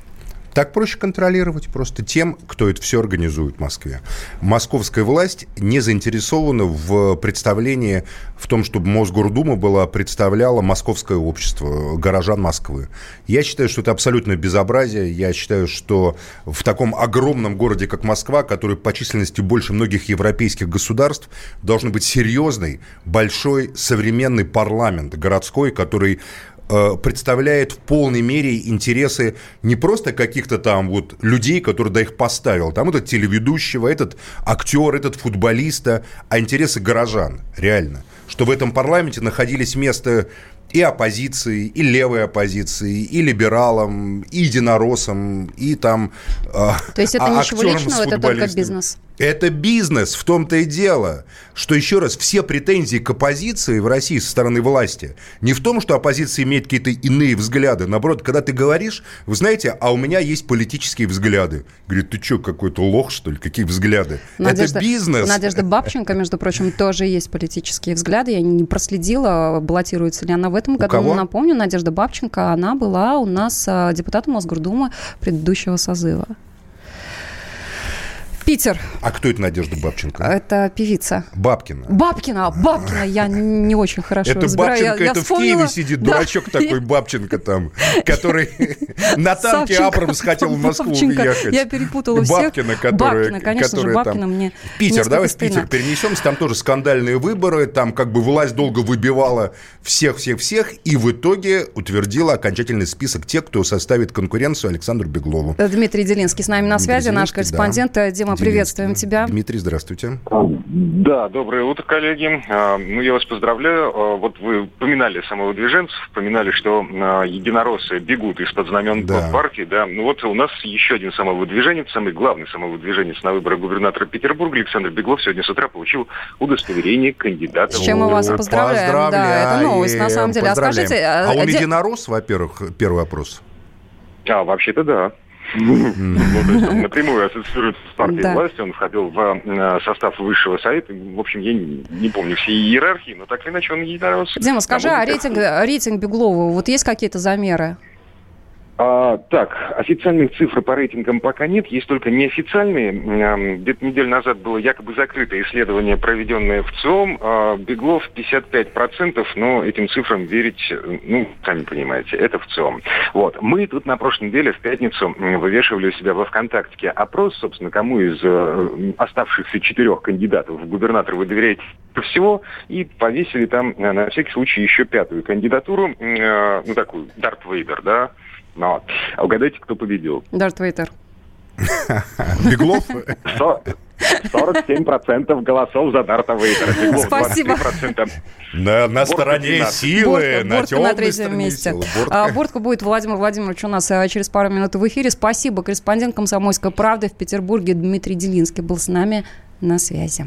Так проще контролировать просто тем, кто это все организует в Москве. Московская власть не заинтересована в представлении, в том, чтобы Мосгордума была, представляла московское общество, горожан Москвы. Я считаю, что это абсолютное безобразие. Я считаю, что в таком огромном городе, как Москва, который по численности больше многих европейских государств, должен быть серьезный, большой, современный парламент городской, который представляет в полной мере интересы не просто каких-то там вот людей, которые да их поставил, там этот телеведущего, этот актер, этот футболиста, а интересы горожан, реально. Что в этом парламенте находились место и оппозиции, и левой оппозиции, и либералам, и единороссам, и там э, То есть это а, ничего личного, это только бизнес? Это бизнес, в том-то и дело, что, еще раз, все претензии к оппозиции в России со стороны власти не в том, что оппозиция имеет какие-то иные взгляды. Наоборот, когда ты говоришь, вы знаете, а у меня есть политические взгляды. Говорит, ты что, какой-то лох, что ли? Какие взгляды? Надежда, Это бизнес. Надежда Бабченко, между прочим, тоже есть политические взгляды. Я не проследила, баллотируется ли она в этом году. Напомню, Надежда Бабченко, она была у нас а, депутатом Мосгордумы предыдущего созыва. Питер. А кто это Надежда Бабченко? Это певица. Бабкина. Бабкина, Бабкина, я не очень хорошо Это. Бабченко, это в Киеве сидит, дурачок такой Бабченко там, который на танке Абрамс хотел в Москву уехать. Я перепутала всех. Бабкина, которая... Бабкина, конечно же, Бабкина мне Питер, давай в Питер перенесемся, там тоже скандальные выборы, там как бы власть долго выбивала всех-всех-всех, и в итоге утвердила окончательный список тех, кто составит конкуренцию Александру Беглову. Дмитрий Делинский с нами на связи, наш корреспондент Дима мы приветствуем тебя. Дмитрий, здравствуйте. Да, доброе утро, коллеги. А, ну, я вас поздравляю. А, вот вы поминали самовыдвиженцев, поминали, что а, единороссы бегут из-под знамен да. партии. Да. Ну вот у нас еще один самовыдвиженец, самый главный самовыдвиженец на выборах губернатора Петербурга, Александр Беглов, сегодня с утра получил удостоверение кандидата. С чем мы вас поздравляем. поздравляем. Да, это новость, на самом деле. А скажите... А он единорос, во-первых, первый вопрос? А, вообще-то да. Ну, напрямую ассоциируется с партией власти, он входил в э, состав высшего совета. В общем, я не помню все иерархии, но так или иначе он единорос. Дима, скажи, а рейтинг, рейтинг Беглова, вот есть какие-то замеры? А, так, официальных цифр по рейтингам пока нет, есть только неофициальные. Где-то неделю назад было якобы закрытое исследование, проведенное в ЦИОМ. А, Беглов 55%, но этим цифрам верить, ну, сами понимаете, это в ЦИОМ. Вот. Мы тут на прошлой неделе в пятницу вывешивали у себя во ВКонтакте опрос, собственно, кому из э, оставшихся четырех кандидатов в губернатор вы доверяете всего, и повесили там э, на всякий случай еще пятую кандидатуру, э, ну, такую, Дарт Вейдер, да, вот. А угадайте, кто победил? Дарт Вейтер. Беглов? 47% голосов за Дарта Вейдера. Беглов Спасибо. На, на стороне силы, Бортко, на, на третьем месте. Силы. Бортко. А, Бортко будет Владимир Владимирович у нас а, через пару минут в эфире. Спасибо. Корреспондент «Комсомольской правды» в Петербурге Дмитрий Делинский был с нами на связи.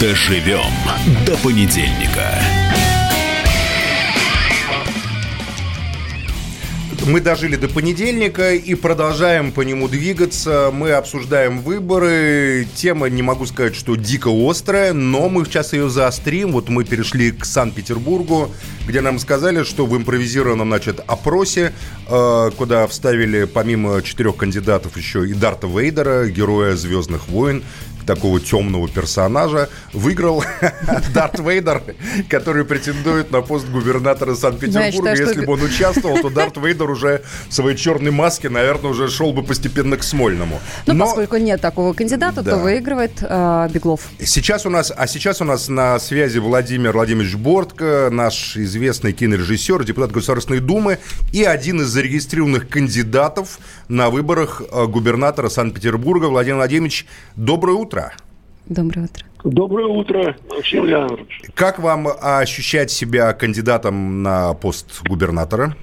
Доживем до понедельника. Мы дожили до понедельника и продолжаем по нему двигаться. Мы обсуждаем выборы. Тема, не могу сказать, что дико острая, но мы сейчас ее заострим. Вот мы перешли к Санкт-Петербургу, где нам сказали, что в импровизированном, значит, опросе, э, куда вставили помимо четырех кандидатов еще и Дарта Вейдера, героя «Звездных войн», такого темного персонажа, выиграл Дарт Вейдер, который претендует на пост губернатора Санкт-Петербурга. Если бы он участвовал, то Дарт Вейдер уже в своей черной маске, наверное, уже шел бы постепенно к Смольному. Но, Но поскольку нет такого кандидата, да. то выигрывает э, Беглов. Сейчас у нас, а сейчас у нас на связи Владимир Владимирович Бортко, наш известный кинорежиссер, депутат Государственной Думы и один из зарегистрированных кандидатов на выборах э, губернатора Санкт-Петербурга. Владимир Владимирович, доброе утро утро. Доброе утро. Доброе утро, Максим Леонидович. Как вам ощущать себя кандидатом на пост губернатора?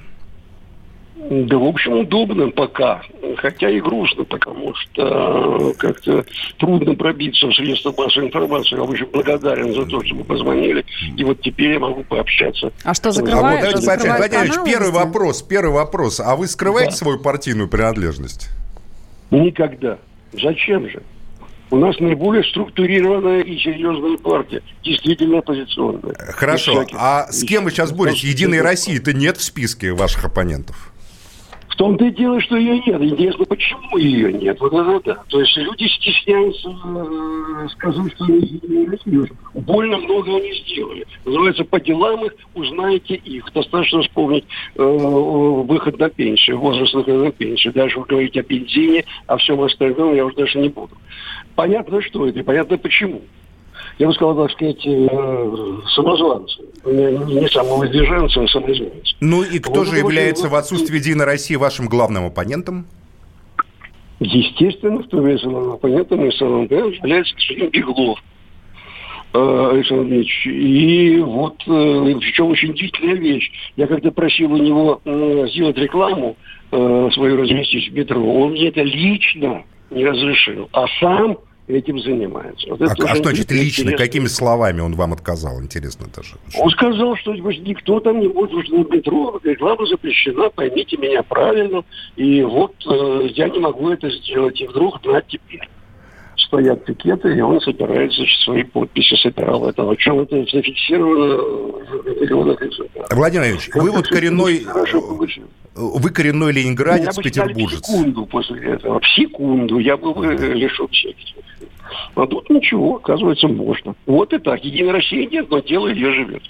Да, в общем, удобно пока, хотя и грустно, потому что как-то трудно пробиться в средства массовой информации. Я очень благодарен за то, что вы позвонили, и вот теперь я могу пообщаться. А что закрывает? А вот, давайте, Владимир первый вопрос, первый вопрос. А вы скрываете да. свою партийную принадлежность? Никогда. Зачем же? У нас наиболее структурированная и серьезная партия, действительно оппозиционная. Хорошо. А с кем вы сейчас боретесь? Единой России-то нет в списке ваших оппонентов? В том-то и дело, что ее нет. Интересно, почему ее нет? Вот это да. То есть люди стесняются э, сказать, что они не Больно много они сделали. Называется, по делам их узнаете их. Достаточно вспомнить э, выход на пенсию, возраст выхода на пенсию. Дальше вы говорите о бензине, о всем остальном я уже даже не буду. Понятно, что это, и понятно, почему я бы сказал, так сказать, э, самозванцы. Не, не самовоздержанцы, а самозванцы. Ну и кто вот же является в отсутствии Единой России вашим главным оппонентом? Естественно, кто является главным оппонентом, и самым является господин Беглов. Э, Александр Ильич. И вот, э, причем очень длительная вещь. Я когда просил у него сделать рекламу, свою разместить в метро, он мне это лично не разрешил. А сам этим занимается. Вот а, а что значит лично? Интересно. Какими словами он вам отказал? Интересно даже. Он сказал, что никто там не будет уже на метро, реклама запрещена, поймите меня правильно, и вот э, я не могу это сделать, и вдруг на теперь. стоят пикеты, и он собирает значит, свои подписи, собирал это. О чем это зафиксировано Владимир Владимирович, вы вот коренной... Вы коренной ленинградец, петербуржец. В секунду после этого, в секунду я был лишен всех А тут ничего, оказывается, можно. Вот и так. Единой России нет, но дело ее живет.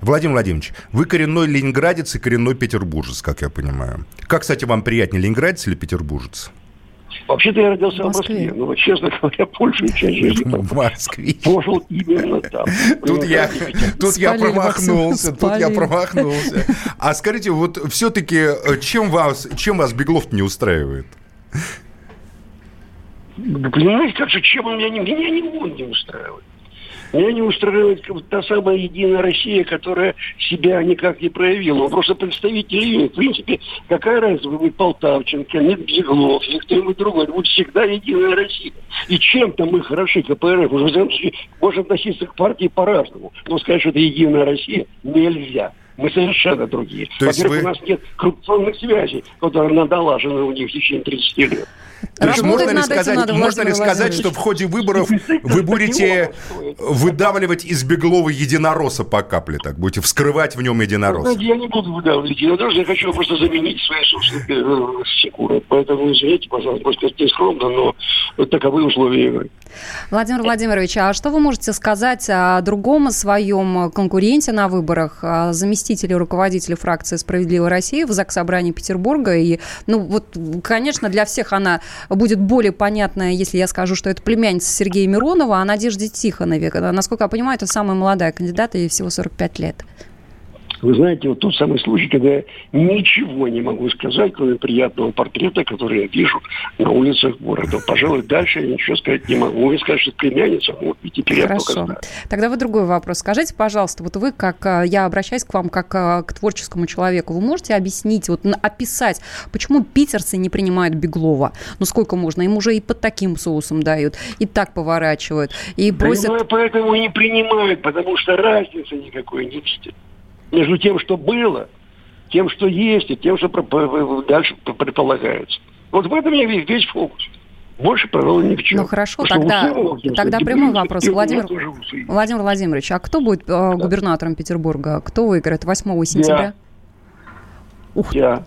Владимир Владимирович, вы коренной ленинградец и коренной петербуржец, как я понимаю. Как, кстати, вам приятнее, ленинградец или петербуржец? Вообще-то я родился в Москве, но, вот, честно говоря, большую часть жизни там в Москве. Пожил именно там. Тут я, тут я промахнулся, тут я промахнулся. А скажите, вот все-таки э, чем вас, чем вас Беглов не устраивает? Понимаете, как же, чем он меня не, меня не он не устраивает. Меня не устраивает та самая Единая Россия, которая себя никак не проявила. Он просто представитель ее. В принципе, какая разница, вы будет Полтавченко, нет Беглов, или кто-нибудь другой. Будет всегда Единая Россия. И чем-то мы хороши, КПРФ. Уже можно относиться к партии по-разному. Но сказать, что это Единая Россия, нельзя. Мы совершенно другие. Во-первых, вы... у нас нет коррупционных связей, которые надолажены у них в течение 30 лет. Есть можно ли сказать, надо, можно ли сказать, что в ходе выборов вы будете выдавливать из Беглова единороса по капле, так будете вскрывать в нем единороса? Я не буду выдавливать единороса, я хочу просто заменить свои собственные фигуры. Поэтому извините, пожалуйста, может не скромно, но таковы условия игры. Владимир Владимирович, а что вы можете сказать о другом своем конкуренте на выборах, заместителе руководителя фракции «Справедливая Россия» в Заксобрании Петербурга? И, ну, вот, конечно, для всех она будет более понятная, если я скажу, что это племянница Сергея Миронова, а Надежде Тихонове. Насколько я понимаю, это самая молодая кандидата, ей всего 45 лет. Вы знаете, вот тот самый случай, когда я ничего не могу сказать, кроме приятного портрета, который я вижу на улицах города. Пожалуй, дальше я ничего сказать не могу. Вы скажете, что племянница, ну, и теперь Хорошо. я только. Тогда вот другой вопрос. Скажите, пожалуйста, вот вы, как э, я обращаюсь к вам как э, к творческому человеку, вы можете объяснить, вот описать, почему питерцы не принимают Беглова? Ну, сколько можно? Им уже и под таким соусом дают, и так поворачивают, и просят... Да, поэтому и не принимают, потому что разницы никакой не видят между тем, что было, тем, что есть, и тем, что дальше предполагается. Вот в этом я весь, весь фокус. Больше, пожалуй, ни в чем. Ну хорошо, тогда, тогда прямой вопрос. Владимир, Владимир Владимирович, а кто будет э, губернатором Петербурга? Кто выиграет 8 сентября? Я. Ух. Я.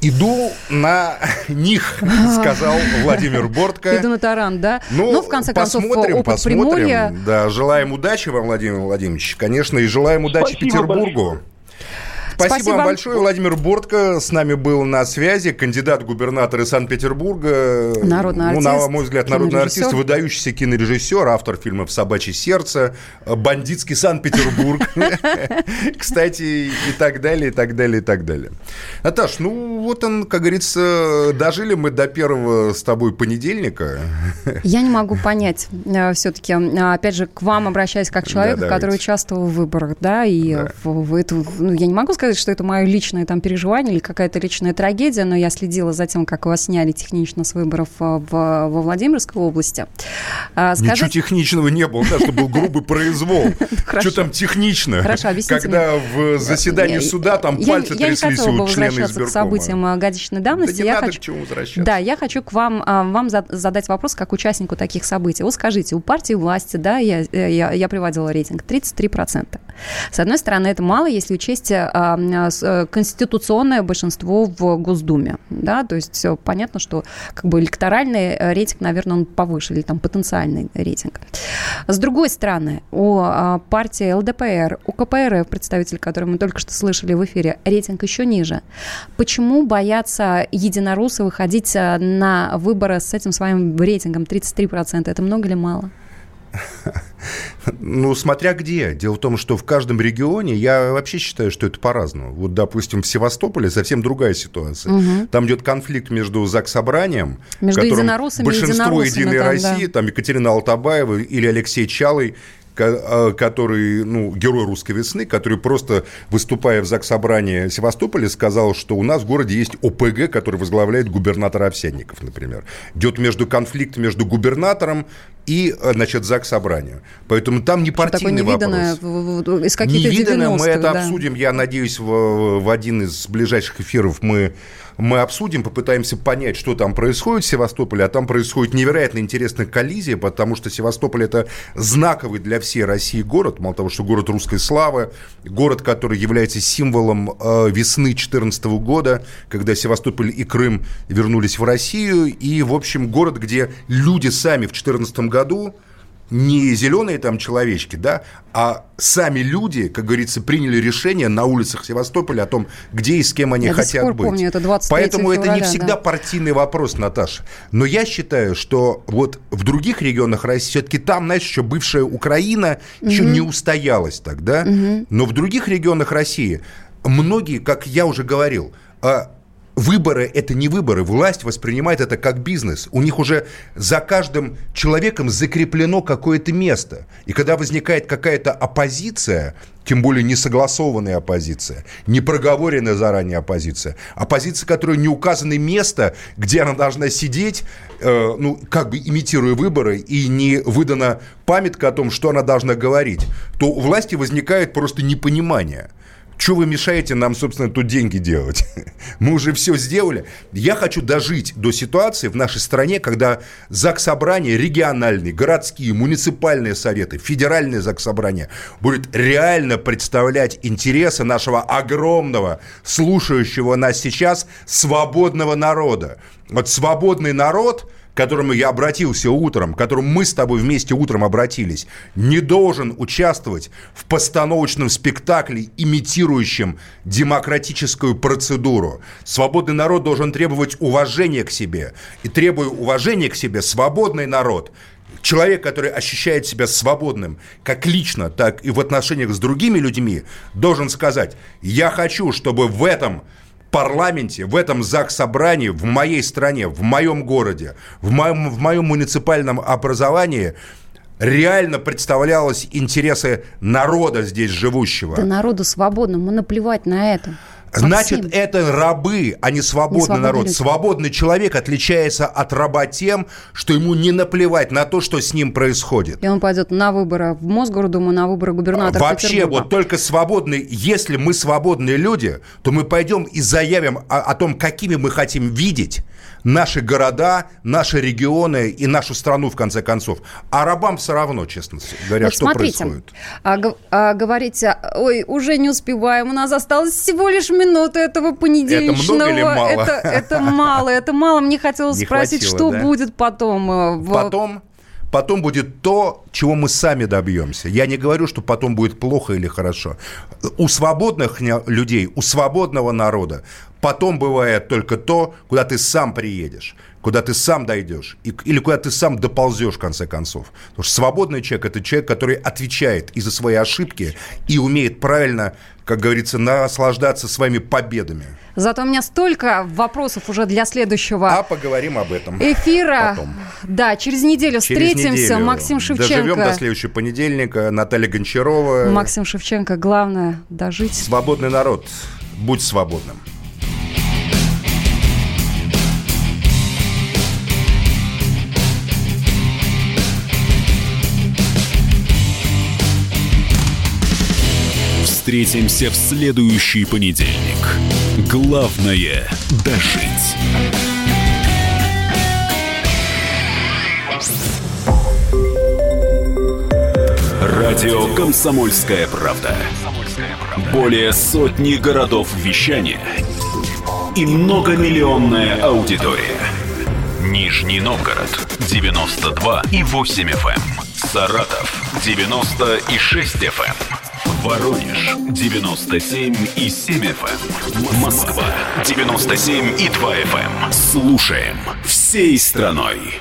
Иду на них, сказал Владимир Бортко. Иду на таран, да? Ну, ну в конце посмотрим, концов, опыт посмотрим. Приморья. Да, желаем удачи вам, Владимир Владимирович. Конечно, и желаем удачи Спасибо Петербургу. Большое. Спасибо, Спасибо вам большое. Владимир Бортко с нами был на связи, кандидат губернатора Санкт-Петербурга. Народный артист. Ну, на мой взгляд, народный артист, выдающийся кинорежиссер, автор фильмов «Собачье сердце», «Бандитский Санкт-Петербург», кстати, и так далее, и так далее, и так далее. Наташ, ну вот он, как говорится, дожили мы до первого с тобой понедельника. Я не могу понять э, все-таки, э, опять же, к вам обращаясь как человек, который участвовал в выборах, да, и в эту, ну, я не могу сказать, сказать, что это мое личное там переживание или какая-то личная трагедия, но я следила за тем, как вас сняли технично с выборов э, в, во Владимирской области. А, скажите... Ничего техничного не было, да, что был грубый произвол. Что там технично? Хорошо, объясните Когда в заседании суда там пальцы тряслись у членов избиркома. к событиям э, годичной давности. Да не надо к чему возвращаться. Да, я хочу к вам, э, вам задать вопрос как участнику таких событий. Вот скажите, у партии власти, да, я, я, я приводила рейтинг, 33%. С одной стороны, это мало, если учесть Э, э, конституционное большинство в Госдуме, да, то есть понятно, что как бы электоральный э, рейтинг, наверное, он повыше, или там потенциальный рейтинг. С другой стороны, у партии ЛДПР, у КПРФ, представитель, который мы только что слышали в эфире, рейтинг еще ниже. Почему боятся единороссы выходить на выборы с этим своим рейтингом 33%? Это много или мало? Ну, смотря где. Дело в том, что в каждом регионе, я вообще считаю, что это по-разному. Вот, допустим, в Севастополе совсем другая ситуация. Угу. Там идет конфликт между ЗАГС-собранием, между большинство Единой там, России, да. там Екатерина Алтабаева или Алексей Чалый, а, который, ну, герой русской весны, который просто, выступая в Заксобрании Севастополя, сказал, что у нас в городе есть ОПГ, который возглавляет губернатор Овсянников, например. Идет между конфликт между губернатором и, э, значит, ЗАГС собранию. Поэтому там не партийный вопрос. Из каких-то Невиданное, мы это да. обсудим, я надеюсь, в, в один из ближайших эфиров мы мы обсудим, попытаемся понять, что там происходит в Севастополе, а там происходит невероятно интересная коллизия, потому что Севастополь это знаковый для всей России город, мало того, что город русской славы, город, который является символом э, весны 2014 года, когда Севастополь и Крым вернулись в Россию, и, в общем, город, где люди сами в 2014 году не зеленые там человечки, да, а сами люди, как говорится, приняли решение на улицах Севастополя о том, где и с кем они я хотят быть. Помню, это Поэтому февраля, это не всегда да. партийный вопрос, Наташа. Но я считаю, что вот в других регионах России все-таки там, знаешь, еще бывшая Украина угу. еще не устоялась тогда, угу. но в других регионах России многие, как я уже говорил, а, Выборы – это не выборы. Власть воспринимает это как бизнес. У них уже за каждым человеком закреплено какое-то место. И когда возникает какая-то оппозиция, тем более не согласованная оппозиция, не проговоренная заранее оппозиция, оппозиция, которая не указано место, где она должна сидеть, э, ну, как бы имитируя выборы, и не выдана памятка о том, что она должна говорить, то у власти возникает просто непонимание – что вы мешаете нам, собственно, тут деньги делать? Мы уже все сделали. Я хочу дожить до ситуации в нашей стране, когда ЗАГС собрания региональные, городские, муниципальные советы, федеральные ЗАГС собрания будет реально представлять интересы нашего огромного, слушающего нас сейчас свободного народа. Вот свободный народ – которому я обратился утром, к которому мы с тобой вместе утром обратились, не должен участвовать в постановочном спектакле, имитирующем демократическую процедуру. Свободный народ должен требовать уважения к себе. И требуя уважения к себе, свободный народ человек, который ощущает себя свободным, как лично, так и в отношениях с другими людьми, должен сказать, я хочу, чтобы в этом парламенте, в этом ЗАГС-собрании, в моей стране, в моем городе, в моем, в моем муниципальном образовании реально представлялось интересы народа здесь живущего. Да народу свободному, наплевать на это. Значит, Максим. это рабы, а не свободный, не свободный народ. Люди. Свободный человек отличается от раба тем, что ему не наплевать на то, что с ним происходит. И он пойдет на выборы в Мосгордуму, на выборы губернатора Вообще, вот только свободный, если мы свободные люди, то мы пойдем и заявим о, о том, какими мы хотим видеть наши города, наши регионы и нашу страну, в конце концов. А рабам все равно, честно говоря, вот что смотрите, происходит. А, а, говорите, ой, уже не успеваем, у нас осталось всего лишь минуты этого понедельничного. Это много или мало? Это, это мало, это мало. Мне хотелось не спросить, хватило, что да? будет потом. Э, в... Потом? Потом будет то, чего мы сами добьемся. Я не говорю, что потом будет плохо или хорошо. У свободных людей, у свободного народа потом бывает только то, куда ты сам приедешь куда ты сам дойдешь, и, или куда ты сам доползешь, в конце концов. Потому что свободный человек – это человек, который отвечает и за свои ошибки, и умеет правильно, как говорится, наслаждаться своими победами. Зато у меня столько вопросов уже для следующего А поговорим об этом эфира. Потом. Да, через неделю через встретимся. Неделю. Максим Шевченко. Доживем до следующего понедельника. Наталья Гончарова. Максим Шевченко. Главное – дожить. Свободный народ. Будь свободным. Встретимся в следующий понедельник. Главное – дожить. Радио «Комсомольская правда». Более сотни городов вещания и многомиллионная аудитория. Нижний Новгород 92 и 8 FM. Эм. Саратов 96 FM. Воронеж 97 и 7 FM. Эм. Москва 97 и 2 FM. Эм. Слушаем всей страной.